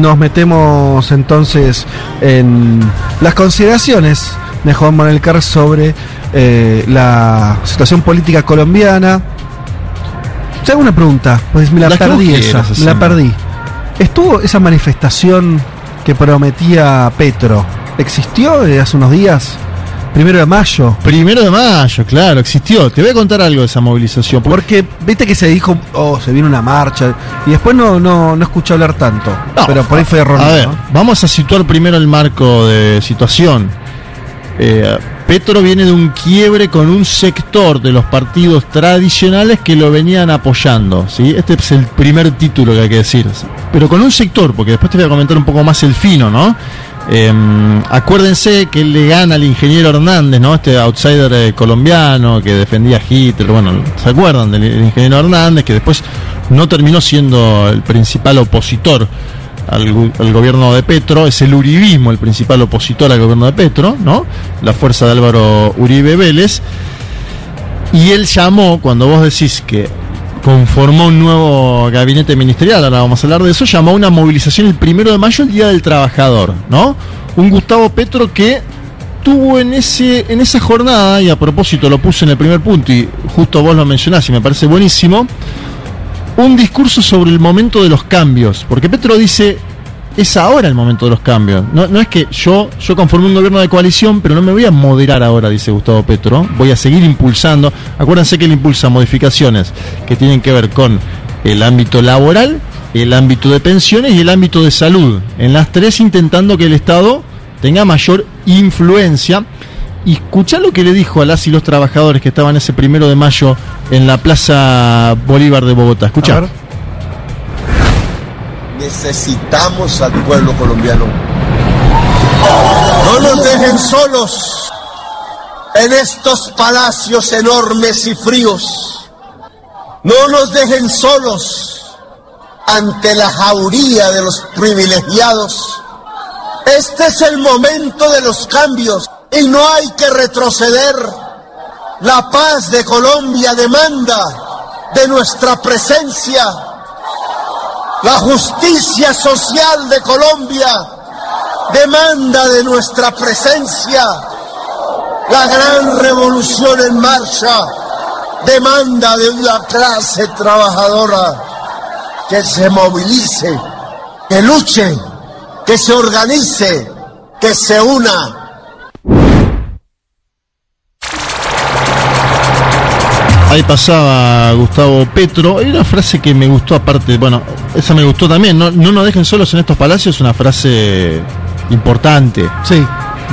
nos metemos entonces en las consideraciones de Juan Manuel Carr sobre eh, la situación política colombiana. Te hago una pregunta, pues me la, La perdí esa, me la perdí. ¿Estuvo esa manifestación que prometía Petro? ¿Existió hace unos días? Primero de mayo. Primero de mayo, claro, existió. Te voy a contar algo de esa movilización. porque- viste que se dijo, oh, se viene una marcha, y después no, no, no escuché hablar tanto. No, pero por ahí fue erróneo. A ver, ¿no? vamos a situar primero el marco de situación. Eh, Petro viene de un quiebre con un sector de los partidos tradicionales que lo venían apoyando. ¿sí? Este es el primer título que hay que decir. Pero con un sector, porque después te voy a comentar un poco más el fino, ¿no? Eh, acuérdense que le gana al ingeniero Hernández, ¿no? Este outsider eh, colombiano que defendía a Hitler. Bueno, ¿se acuerdan del ingeniero Hernández? Que después no terminó siendo el principal opositor al, al gobierno de Petro, es el uribismo el principal opositor al gobierno de Petro, ¿no? La fuerza de Álvaro Uribe Vélez. Y él llamó, cuando vos decís que conformó un nuevo gabinete ministerial, ahora vamos a hablar de eso, llamó a una movilización el primero de mayo, el Día del Trabajador, ¿no? Un Gustavo Petro que tuvo en ese en esa jornada, y a propósito lo puse en el primer punto, y justo vos lo mencionás y me parece buenísimo, un discurso sobre el momento de los cambios, porque Petro dice, es ahora el momento de los cambios. No, es que yo, yo conformé un gobierno de coalición, pero no me voy a moderar ahora, dice Gustavo Petro, voy a seguir impulsando. Acuérdense que él impulsa modificaciones que tienen que ver con el ámbito laboral, el ámbito de pensiones y el ámbito de salud. En las tres intentando que el Estado tenga mayor influencia. Y escuchá lo que le dijo a las y los trabajadores que estaban ese primero de mayo en la Plaza Bolívar de Bogotá. Escuchá. Necesitamos al pueblo colombiano. No nos dejen solos en estos palacios enormes y fríos. No nos dejen solos ante la jauría de los privilegiados. Este es el momento de los cambios y no hay que retroceder. La paz de Colombia demanda de nuestra presencia. La justicia social de Colombia demanda de nuestra presencia. La gran revolución en marcha demanda de una clase trabajadora que se movilice, que luche, que se organice, que se una. Ahí pasaba Gustavo Petro. Hay una frase que me gustó aparte, bueno, esa me gustó también. No, no nos dejen solos en estos palacios, una frase importante. Sí.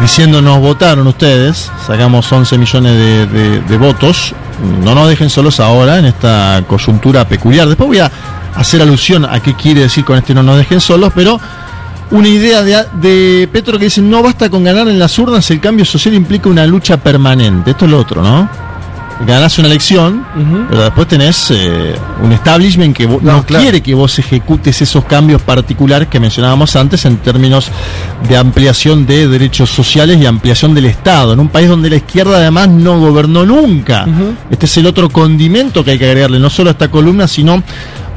Diciendo nos votaron ustedes, sacamos 11 millones de, de- de votos, no nos dejen solos ahora en esta coyuntura peculiar. Después voy a hacer alusión a qué quiere decir con este no nos dejen solos, pero una idea de, de Petro que dice no basta con ganar en las urnas, el cambio social implica una lucha permanente. Esto es lo otro, ¿no? Ganás una elección, pero después tenés eh, un establishment que No, no, claro. quiere que vos ejecutes esos cambios particulares que mencionábamos antes en términos de ampliación de derechos sociales y ampliación del Estado, en un país donde la izquierda además no gobernó nunca. Este es el otro condimento que hay que agregarle, no solo a esta columna, sino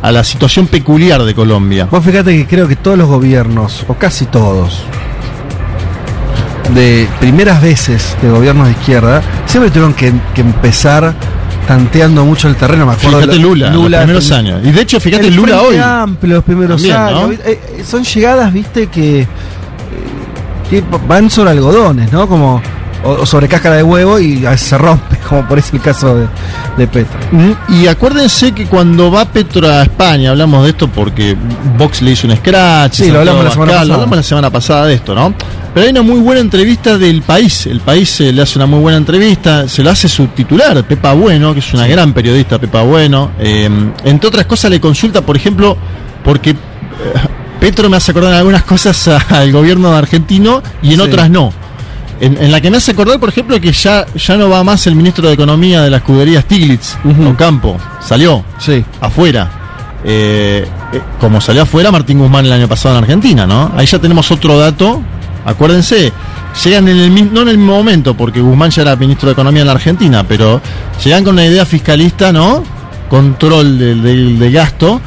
a la situación peculiar de Colombia. Vos fíjate que creo que todos los gobiernos, o casi todos, de primeras veces de gobiernos de izquierda, siempre tuvieron que, que empezar tanteando mucho el terreno. Me acuerdo Fíjate de la- Lula, los primeros años. Y de hecho, fíjate el Lula hoy. Amplio, los primeros También, años. ¿no? Eh, eh, son llegadas, viste, que, que van sobre algodones, ¿no? Como o, sobre cáscara de huevo y a veces se rompe, como por ese el caso de, de Petro. Mm, Y acuérdense que cuando va Petro a España, hablamos de esto porque Vox le hizo un scratch, Sí, lo hablamos la semana Abascal, lo pasada. hablamos la semana pasada de esto, ¿no? Pero hay una muy buena entrevista del país, el país eh, le hace una muy buena entrevista, se lo hace su titular, Pepa Bueno, que es una gran periodista, Pepa Bueno, eh, entre otras cosas le consulta, por ejemplo, porque eh, Petro me hace acordar algunas cosas al gobierno argentino y en Sí. otras no. En, en la que me hace acordar, por ejemplo, que ya, ya no va más el ministro de Economía de la escudería Stiglitz, Ujú. Ocampo, salió Sí. afuera. Eh, eh, como salió afuera Martín Guzmán el año pasado en Argentina, ¿no? Ahí ya tenemos otro dato. Acuérdense, llegan en el mismo, no en el mismo momento, porque Guzmán ya era ministro de Economía en la Argentina, pero llegan con una idea fiscalista, ¿no? Control del, del- del gasto.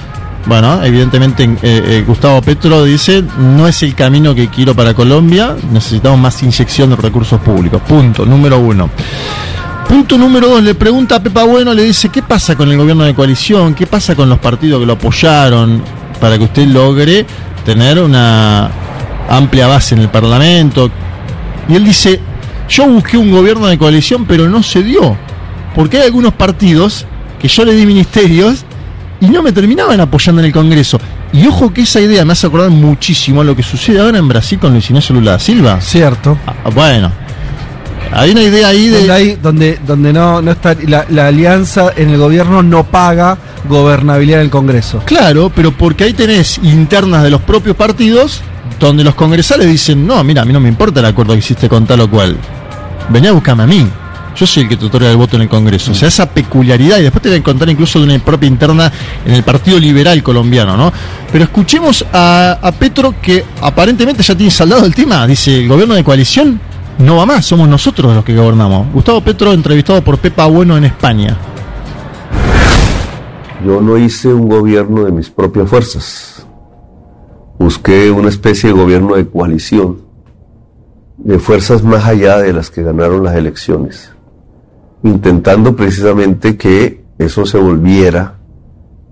Bueno, evidentemente eh, eh, Gustavo Petro dice, no es el camino que quiero para Colombia, necesitamos más inyección de recursos públicos. Punto, número uno. Punto número dos, le pregunta a Pepa Bueno, le dice, ¿qué pasa con el gobierno de coalición? ¿Qué pasa con los partidos que lo apoyaron para que usted logre tener una amplia base en el Parlamento? Y él dice, yo busqué un gobierno de coalición, pero no se dio. Porque hay algunos partidos que yo le di ministerios y no me terminaban apoyando en el Congreso. Y ojo que esa idea me hace acordar muchísimo a lo que sucede ahora en Brasil con Luis Ignacio Lula da Silva. Cierto. Ah, bueno, hay una idea ahí de... Donde, hay- donde, donde no, no está la, la alianza en el gobierno no paga gobernabilidad en el Congreso. Claro, pero porque ahí tenés internas de los propios partidos donde los congresales dicen, no, mira, a mí no me importa el acuerdo que hiciste con tal o cual. Venía a buscarme a mí. Yo soy el que te otorga el voto en el Congreso. O sea, esa peculiaridad, y después te voy a contar incluso de una propia interna en el Partido Liberal colombiano, ¿no? Pero escuchemos a, a Petro que aparentemente ya tiene saldado el tema. Dice, el gobierno de coalición no va más, somos nosotros los que gobernamos. Gustavo Petro entrevistado por Pepa Bueno en España. Yo no hice un gobierno de mis propias fuerzas. Busqué una especie de gobierno de coalición, de fuerzas más allá de las que ganaron las elecciones, intentando precisamente que eso se volviera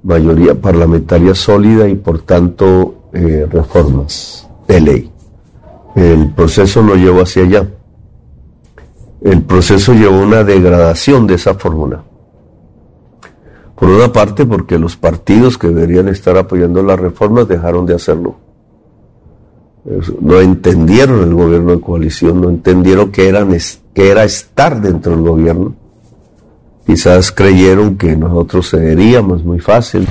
mayoría parlamentaria sólida y por tanto eh, reformas de ley. El proceso no llevó hacia allá. El proceso llevó una degradación de esa fórmula. Por una parte, porque los partidos que deberían estar apoyando las reformas dejaron de hacerlo. No entendieron el gobierno de coalición, no entendieron que, eran, que era estar dentro del gobierno. Quizás creyeron que nosotros cederíamos muy fácil.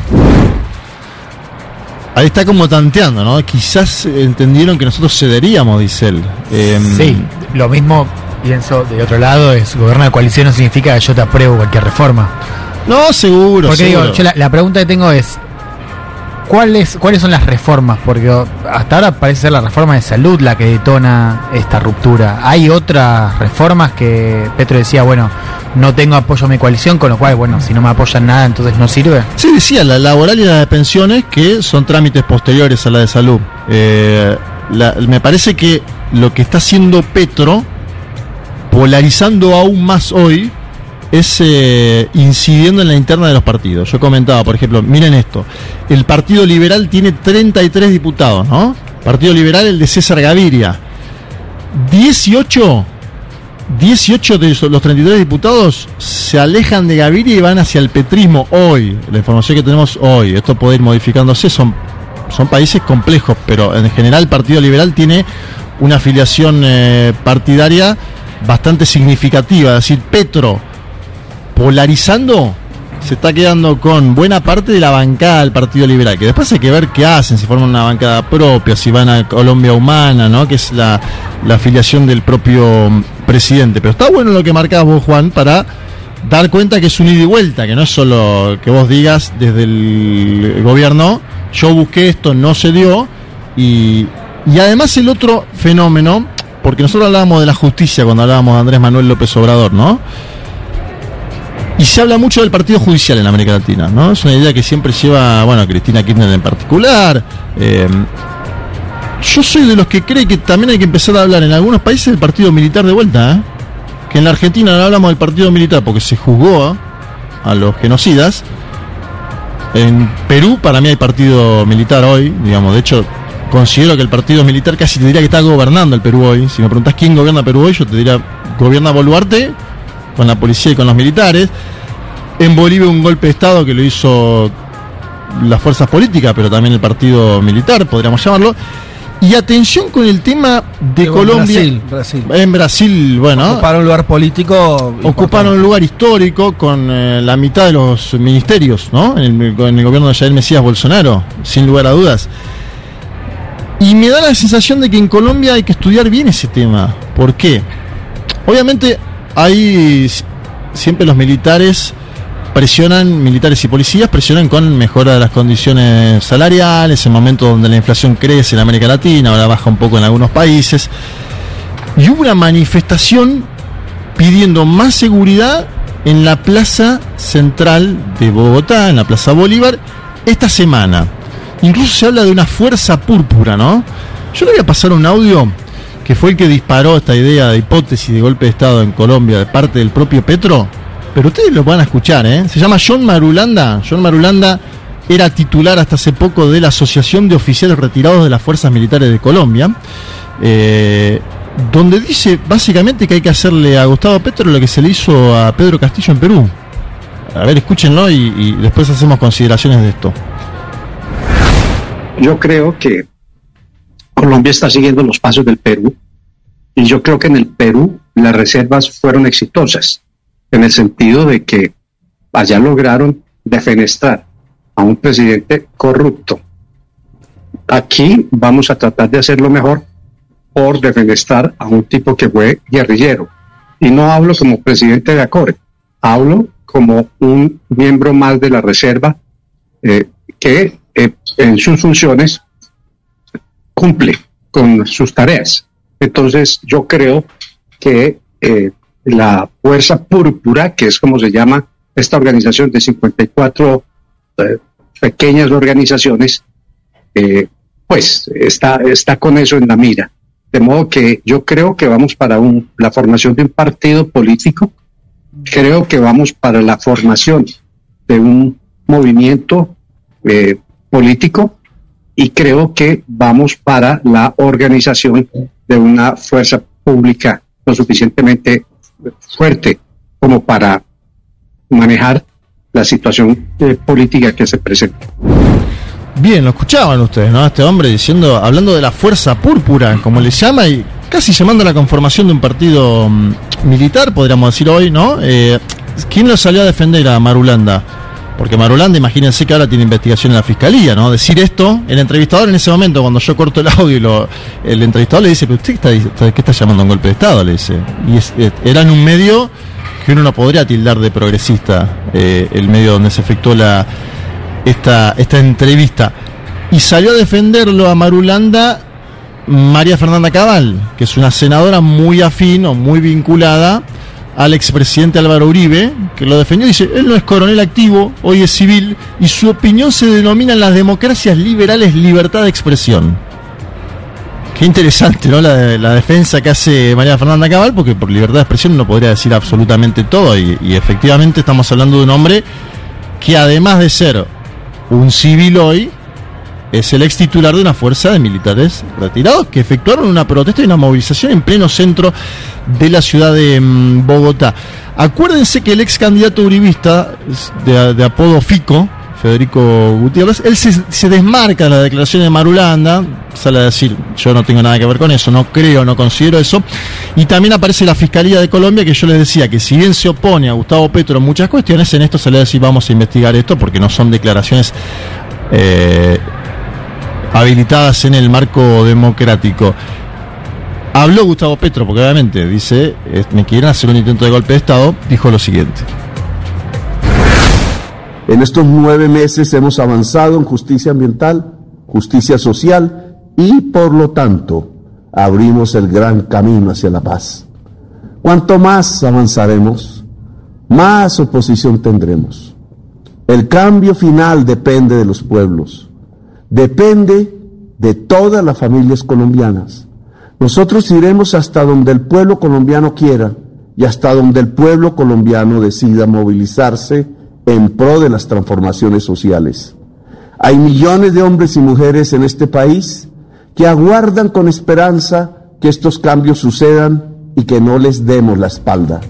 Ahí está como tanteando, ¿no? Quizás entendieron que nosotros cederíamos, dice él. Em, Sí, lo mismo pienso de otro lado, es gobierno de coalición no significa que yo te apruebo cualquier reforma. No, seguro. Porque seguro. digo, yo la, la pregunta que tengo es, ¿cuáles, ¿cuáles son las reformas? Porque hasta ahora parece ser la reforma de salud la que detona esta ruptura. ¿Hay otras reformas que Petro decía, bueno, no tengo apoyo a mi coalición, con lo cual, bueno, si no me apoyan nada, entonces no sirve? Sí, decía, la laboral y la de pensiones, que son trámites posteriores a la de salud. Eh, la- me parece que lo que está haciendo Petro, polarizando aún más hoy, es eh, incidiendo en la interna de los partidos. Yo comentaba, por ejemplo, miren esto, el Partido Liberal tiene 33 diputados, ¿no? Partido Liberal, el de César Gaviria. 18 18 de los 33 diputados se alejan de Gaviria y van hacia el petrismo hoy. La información que tenemos hoy. Esto puede ir modificándose. Son, son países complejos, pero en general el Partido Liberal tiene una afiliación eh, partidaria bastante significativa. Es decir, Petro polarizando se está quedando con buena parte de la bancada del Partido Liberal, que después hay que ver qué hacen, si forman una bancada propia, si van a Colombia Humana, ¿no? que es la, afiliación del propio mm, presidente. Pero está bueno lo que marcabas vos, Juan, para dar cuenta que es un ida y vuelta, que no es solo que vos digas desde el gobierno, yo busqué esto, no se dio, y, y además el otro fenómeno, porque nosotros hablábamos de la justicia cuando hablábamos de Andrés Manuel López Obrador, ¿no? Y se habla mucho del partido judicial en América Latina, ¿no? Es una idea que siempre lleva, bueno, Cristina Kirchner en particular. eh, yo soy de los que cree que también hay que empezar a hablar en algunos países del partido militar de vuelta, ¿eh? Que en la Argentina no hablamos del partido militar porque se juzgó a los genocidas. En Perú, para mí hay partido militar hoy, digamos, de hecho, considero que el partido militar casi te diría que está gobernando el Perú hoy. Si me preguntas quién gobierna Perú hoy, yo te diría, gobierna Boluarte con la policía y con los militares. En Bolivia un golpe de Estado que lo hizo las fuerzas políticas, pero también el partido militar, podríamos llamarlo. Y atención con el tema de Colombia. Brasil, Brasil. En Brasil, bueno, Ocuparon un lugar político. ocuparon un lugar histórico con eh, la mitad de los ministerios, ¿no? En el, en el gobierno de Jair Mesías Bolsonaro, sin lugar a dudas. Y me da la sensación de que en Colombia hay que estudiar bien ese tema. ¿Por qué? Obviamente hay siempre los militares presionan, militares y policías presionan con mejora de las condiciones salariales, en momentos donde la inflación crece en América Latina, ahora baja un poco en algunos países. Y hubo una manifestación pidiendo más seguridad en la plaza central de Bogotá, en la Plaza Bolívar, esta semana. Incluso se habla de una fuerza púrpura, ¿no? Yo le voy a pasar un audio que fue el que disparó esta idea de hipótesis de golpe de Estado en Colombia de parte del propio Petro. Pero ustedes lo van a escuchar, ¿eh? Se llama John Marulanda. John Marulanda era titular hasta hace poco de la Asociación de Oficiales Retirados de las Fuerzas Militares de Colombia. Eh, donde dice básicamente que hay que hacerle a Gustavo Petro lo que se le hizo a Pedro Castillo en Perú. A ver, escúchenlo y, y después hacemos consideraciones de esto. Yo creo que Colombia está siguiendo los pasos del Perú y yo creo que en el Perú las reservas fueron exitosas en el sentido de que allá lograron defenestrar a un presidente corrupto. Aquí vamos a tratar de hacerlo mejor por defenestrar a un tipo que fue guerrillero. Y no hablo como presidente de ACORE, hablo como un miembro más de la reserva eh, que eh, en sus funciones cumple con sus tareas. Entonces yo creo que eh, la Fuerza Púrpura, que es como se llama esta organización de 54 eh, pequeñas organizaciones, eh, pues está, está con eso en la mira. De modo que yo creo que vamos para un, la formación de un partido político, creo que vamos para la formación de un movimiento eh, político y creo que vamos para la organización de una fuerza pública lo suficientemente fuerte como para manejar la situación eh, política que se presenta. Bien, lo escuchaban ustedes, ¿no? Este hombre diciendo, hablando de la fuerza púrpura, como le llama, y casi llamando a la conformación de un partido mm, militar, podríamos decir hoy, ¿no? Eh, ¿Quién lo salió a defender a Marulanda? Porque Marulanda, imagínense que ahora tiene investigación en la fiscalía, ¿no? Decir esto, el entrevistador en ese momento, cuando yo corto el audio, el entrevistador le dice, usted está, ¿qué está llamando un golpe de Estado? Le dice. Y era en un medio que uno no podría tildar de progresista, eh, el medio donde se efectuó la, esta, esta entrevista. Y salió a defenderlo a Marulanda María Fernanda Cabal, que es una senadora muy afín o muy vinculada al expresidente Álvaro Uribe, que lo defendió. Dice, él no es coronel activo, hoy es civil, y su opinión se denomina en las democracias liberales libertad de expresión. Qué interesante, ¿no? La, la defensa que hace María Fernanda Cabal, porque por libertad de expresión no podría decir absolutamente todo, y, y efectivamente estamos hablando de un hombre que además de ser un civil hoy, es el ex titular de una fuerza de militares retirados que efectuaron una protesta y una movilización en pleno centro de la ciudad de mm, Bogotá. Acuérdense que el ex candidato uribista de, apodo Fico, Federico Gutiérrez, él se, desmarca de la declaración de Marulanda, sale a decir, yo no tengo nada que ver con eso, no creo, no considero eso, y también aparece la Fiscalía de Colombia que yo les decía que si bien se opone a Gustavo Petro en muchas cuestiones, en esto se le decir vamos a investigar esto porque no son declaraciones eh, habilitadas en el marco democrático. Habló Gustavo Petro, porque obviamente dice, me quieren hacer un intento de golpe de Estado, dijo lo siguiente. En estos nueve meses hemos avanzado en justicia ambiental, justicia social y, por lo tanto, abrimos el gran camino hacia la paz. Cuanto más avanzaremos, más oposición tendremos. El cambio final depende de los pueblos, depende de todas las familias colombianas. Nosotros iremos hasta donde el pueblo colombiano quiera y hasta donde el pueblo colombiano decida movilizarse en pro de las transformaciones sociales. Hay millones de hombres y mujeres en este país que aguardan con esperanza que estos cambios sucedan y que no les demos la espalda.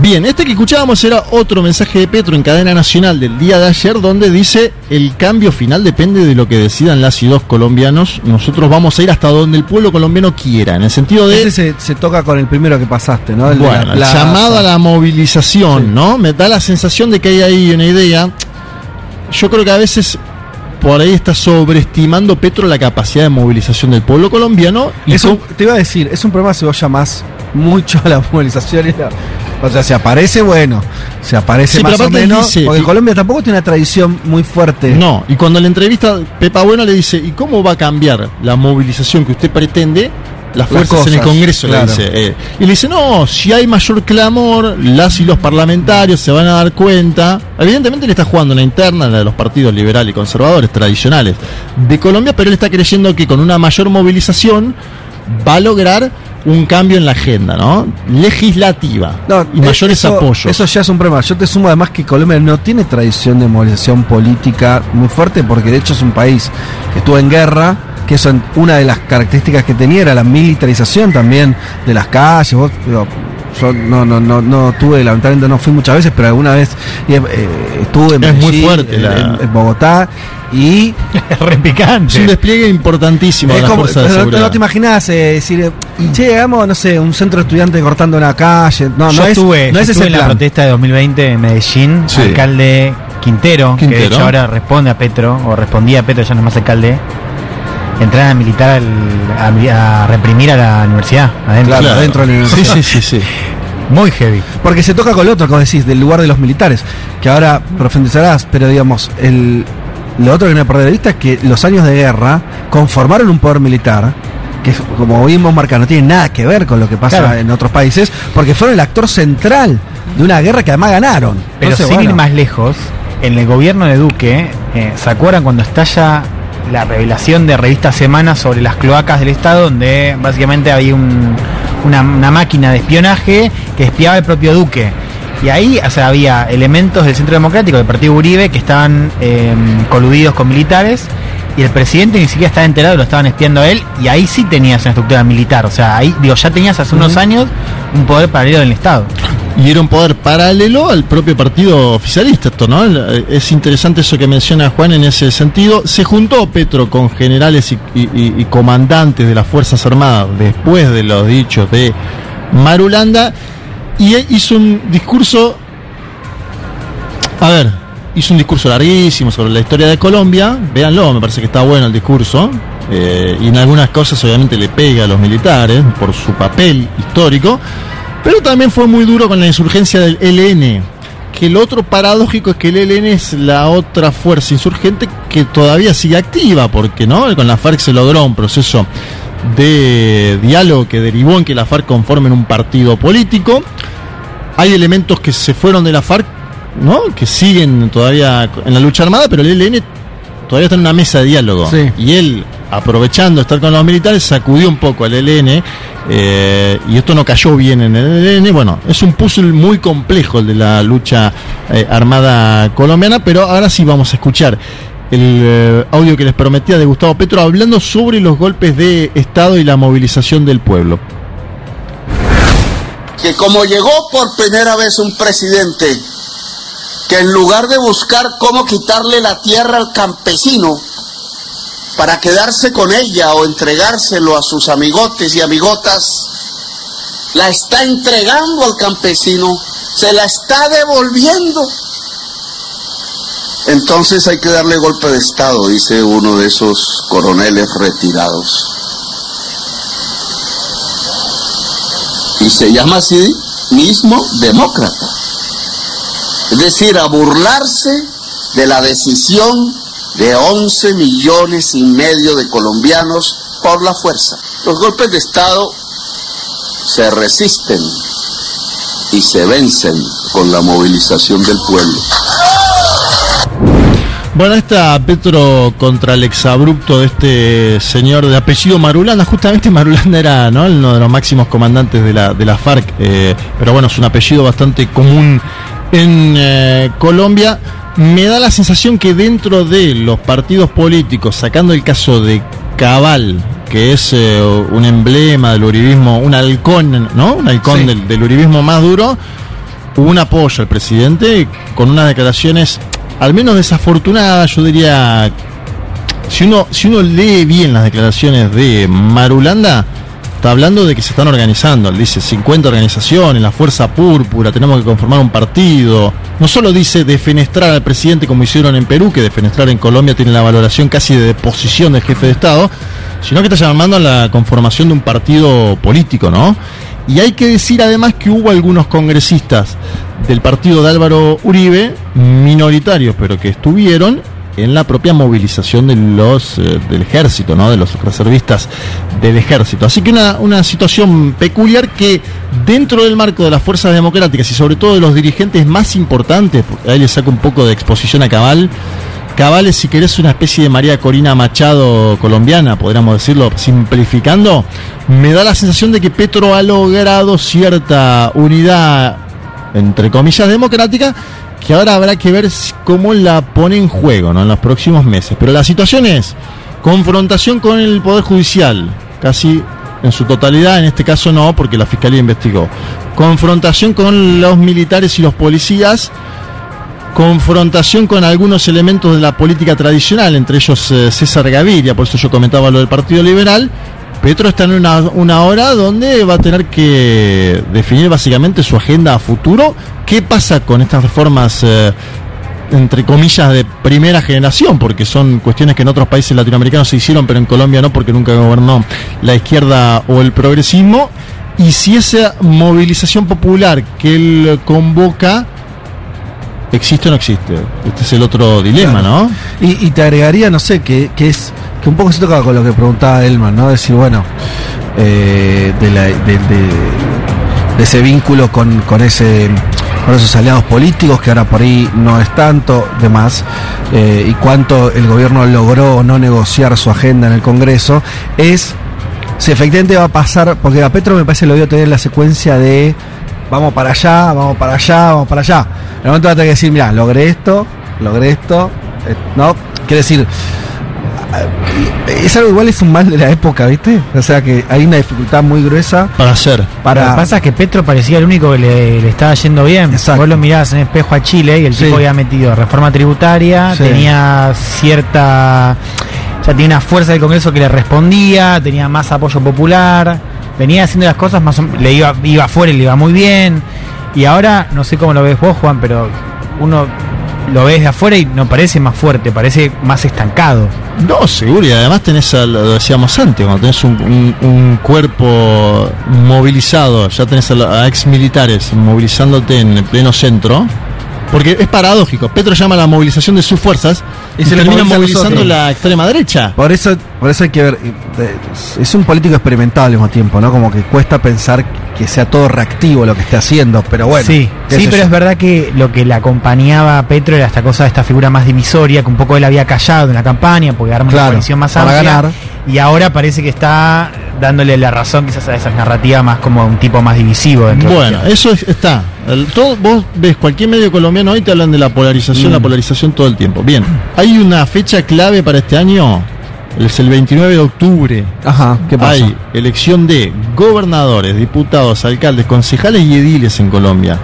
Bien, este que escuchábamos era otro mensaje de Petro en cadena nacional del día de ayer, donde dice el cambio final depende de lo que decidan las y dos colombianos. Nosotros vamos a ir hasta donde el pueblo colombiano quiera, en el sentido de Ese se, se toca con el primero que pasaste, ¿no? El bueno, la llamado a la movilización, Sí. ¿no? Me da la sensación de que hay ahí una idea. Yo creo que a veces por ahí está sobreestimando Petro la capacidad de movilización del pueblo colombiano. Y Es un- con- te iba a decir, es un problema si vos llamás mucho a la movilización. y la- o sea, se aparece, bueno, se aparece Sí, pero más o menos. dice- porque y- Colombia tampoco tiene una tradición muy fuerte. No, y cuando le entrevista Pepa Bueno le dice, ¿y cómo va a cambiar la movilización que usted pretende las fuerzas en el Congreso, le dice. eh. y le dice, no, si hay mayor clamor, las y los parlamentarios se van a dar cuenta. Evidentemente le está jugando una interna, la de los partidos liberales y conservadores tradicionales de Colombia, pero él está creyendo que con una mayor movilización va a lograr un cambio en la agenda, ¿no? Legislativa No, y mayores eso- apoyos. Eso ya es un problema. Yo te sumo además que Colombia no tiene tradición de movilización política muy fuerte porque de hecho es un país que estuvo en guerra, que eso en- una de las características que tenía era la militarización también de las calles. Vos, digo, yo no, no, no, no tuve, lamentablemente no fui muchas veces, pero alguna vez eh, estuve en Es muy Medellín, fuerte en, la- en- en Bogotá y Es re picante. es un despliegue importantísimo de es las como, fuerzas de no, te imaginas eh, decir, che, hagamos, no sé, un centro de estudiantes cortando una calle. No, yo no es, estuve, no es estuve ese en la protesta de 2020 en Medellín, Sí. alcalde Quintero, que de Quintero. hecho ahora responde a Petro, o respondía a Petro, ya no es más alcalde, entraron a militar al- a, mi- a reprimir a la universidad, adentro. Claro, adentro de la Sí, universidad. sí, sí, sí. Muy heavy. Porque se toca con lo otro, como decís, del lugar de los militares, que ahora profundizarás, pero digamos, el, lo otro que no hay que perder de vista es que los años de guerra conformaron un poder militar, que como vimos marcar, no tiene nada que ver con lo que pasa Claro. en otros países, porque fueron el actor central de una guerra que además ganaron. Pero Entonces, sin bueno, ir más lejos, en el gobierno de Duque, eh, ¿se acuerdan cuando estalla la revelación de revista Semana sobre las cloacas del Estado, donde básicamente había un- una, una máquina de espionaje que espiaba el propio Duque? Y ahí o sea, había elementos del Centro Democrático, del Partido Uribe, que estaban eh, coludidos con militares. Y el presidente ni siquiera estaba enterado, lo estaban espiando a él. Y ahí sí tenías una estructura militar. O sea, ahí, digo, ya tenías hace unos años un poder paralelo del Estado. Y era un poder paralelo al propio partido oficialista, esto, ¿no? Es interesante eso que menciona Juan en ese sentido. Se juntó Petro con generales y, comandantes de las Fuerzas Armadas después de los dichos de Marulanda y hizo un discurso. A ver, hizo un discurso larguísimo sobre la historia de Colombia. Véanlo, me parece que está bueno el discurso. eh, y en algunas cosas, obviamente, le pega a los militares por su papel histórico. Pero también fue muy duro con la insurgencia del ELN. Que lo otro paradójico es que el ELN es la otra fuerza insurgente que todavía sigue activa, porque no con la FARC se logró un proceso de diálogo que derivó en que la FARC conformen un partido político. Hay elementos que se fueron de la FARC, ¿no? Que siguen todavía en la lucha armada, pero el ELN todavía está en una mesa de diálogo. Sí. Y él, aprovechando estar con los militares, sacudió un poco al ELN. eh, y esto no cayó bien en el ELN. Bueno, es un puzzle muy complejo el de la lucha eh, armada colombiana, pero ahora sí vamos a escuchar el eh, audio que les prometía de Gustavo Petro hablando sobre los golpes de Estado y la movilización del pueblo. que como llegó por primera vez un presidente que en lugar de buscar cómo quitarle la tierra al campesino para quedarse con ella o entregárselo a sus amigotes y amigotas, la está entregando al campesino, se la está devolviendo. Entonces hay que darle golpe de Estado, dice uno de esos coroneles retirados. y se llama así mismo demócrata. Es decir, a burlarse de la decisión de 11 millones y medio de colombianos por la fuerza. Los golpes de Estado se resisten y se vencen con la movilización del pueblo. Bueno, está Petro contra el exabrupto de este señor de apellido Marulanda. Justamente Marulanda era ¿no? uno de los máximos comandantes de la, de la FARC, eh, pero bueno, es un apellido bastante común en eh, Colombia. Me da la sensación que dentro de los partidos políticos, sacando el caso de Cabal, que es eh, un emblema del uribismo, un halcón, ¿no? Un halcón Sí. del, del uribismo más duro, hubo un apoyo al presidente con unas declaraciones al menos desafortunadas, yo diría, si uno, si uno lee bien las declaraciones de Marulanda, está hablando de que se están organizando, él dice 50 organizaciones, la Fuerza Púrpura, tenemos que conformar un partido, no solo dice defenestrar al presidente como hicieron en Perú, que defenestrar en Colombia tiene la valoración casi de deposición del jefe de Estado, sino que está llamando a la conformación de un partido político, ¿no? Y hay que decir además que hubo algunos congresistas del partido de Álvaro Uribe, minoritarios, pero que estuvieron, en la propia movilización eh, del ejército, ¿no? de los reservistas del ejército. Así que una, una situación peculiar que dentro del marco de las fuerzas democráticas y sobre todo de los dirigentes más importantes, porque ahí le saco un poco de exposición a Cabal, Cabal es, si querés, una especie de María Corina Machado colombiana, podríamos decirlo, simplificando. Me da la sensación de que Petro ha logrado cierta unidad, entre comillas, democrática, que ahora habrá que ver cómo la pone en juego ¿no? en los próximos meses. Pero la situación es confrontación con el Poder Judicial, casi en su totalidad, en este caso no, porque la Fiscalía investigó. Confrontación con los militares y los policías confrontación con algunos elementos de la política tradicional, entre ellos eh, César Gaviria, por eso yo comentaba lo del Partido Liberal. Petro está en una, una hora donde va a tener que definir básicamente su agenda a futuro. ¿Qué pasa con estas reformas, eh, entre comillas, de primera generación? Porque son cuestiones que en otros países latinoamericanos se hicieron, pero en Colombia no, porque nunca gobernó la izquierda o el progresismo. Y si esa movilización popular que él convoca existe o no existe. Este es el otro dilema, ¿no? Y, y te agregaría, no sé, que, que es que un poco se toca con lo que preguntaba Elman, ¿no? Decir, bueno, eh, de, de- ese vínculo con, con ese con esos aliados políticos que ahora por ahí no es tanto, demás, eh, y cuánto el gobierno logró no negociar su agenda en el Congreso, es si efectivamente va a pasar, porque a Petro me parece lo vio tener la secuencia de vamos para allá, vamos para allá, vamos para allá. En el momento va a tener que decir, mira, logré esto, logré esto, eh, ¿no? Quiere decir, es algo igual, es un mal de la época, ¿viste? O sea que hay una dificultad muy gruesa Para hacer. Lo que para... pasa es que Petro parecía el único que le, le estaba yendo bien. Exacto. Vos lo mirabas en espejo a Chile y el Sí. tipo había metido reforma tributaria, Sí. tenía cierta. Ya tenía una fuerza del Congreso que le respondía, tenía más apoyo popular, venía haciendo las cosas más o menos. Le iba, iba afuera y le iba muy bien. Y ahora, no sé cómo lo ves vos, Juan, pero uno lo ves de afuera y no parece más fuerte, parece más estancado. No, seguro, y además tenés, a- lo decíamos antes, cuando tenés un, un- cuerpo movilizado, ya tenés a, a ex militares movilizándote en el pleno centro, porque es paradójico, Petro llama a la movilización de sus fuerzas y, Y se termina movilizando la extrema derecha. Por eso, por eso hay que ver, es un político experimental al mismo tiempo, ¿no? Como que cuesta pensar que sea todo reactivo lo que esté haciendo, pero bueno. sí, sí, pero yo. es verdad que lo que le acompañaba a Petro era esta cosa, esta figura más divisoria, que un poco él había callado en la campaña, porque arma una Claro, coalición más amplia. ganar. Y ahora parece que está dándole la razón quizás a esas narrativas más como un tipo más divisivo. dentro de Bueno, izquierda. eso es- está. El- todo, vos ves cualquier medio colombiano hoy te hablan de la polarización, Mm. la polarización todo el tiempo. Bien, hay una fecha clave para este año, es el 29 de octubre. Ajá, ¿qué pasa? Hay elección de gobernadores, diputados, alcaldes, concejales y ediles en Colombia.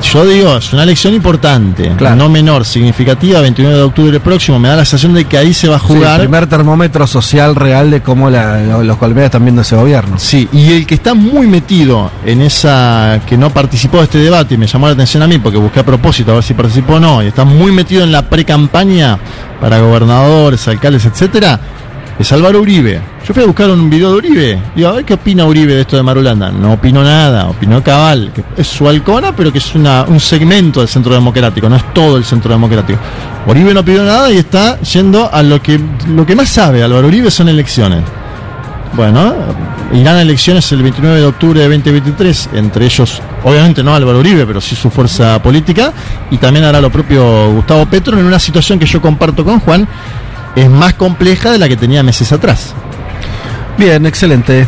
Yo digo, es una elección importante, Claro. no menor, significativa, 29 de octubre próximo. Me da la sensación de que ahí se va a Sí, jugar. el primer termómetro social real de cómo la- lo- los colombianos están viendo ese gobierno. Sí, y el que está muy metido en esa, que no participó de este debate, y me llamó la atención a mí porque busqué a propósito a ver si participó o no, y está muy metido en la pre-campaña para gobernadores, alcaldes, etcétera, es Álvaro Uribe. Yo fui a buscar un video de Uribe, digo, a ver qué opina Uribe de esto de Marulanda. No opinó nada, opinó Cabal, que es su halcona, pero que es un segmento del centro democrático, no es todo el centro democrático. Uribe no opinó nada y está yendo a lo que, lo que más sabe Álvaro Uribe son elecciones. Bueno, irán a elecciones el 29 de octubre de 2023, entre ellos, obviamente no Álvaro Uribe, pero sí su fuerza política, y también hará lo propio Gustavo Petro en una situación que yo comparto con Juan, es más compleja de la que tenía meses atrás. Bien, excelente.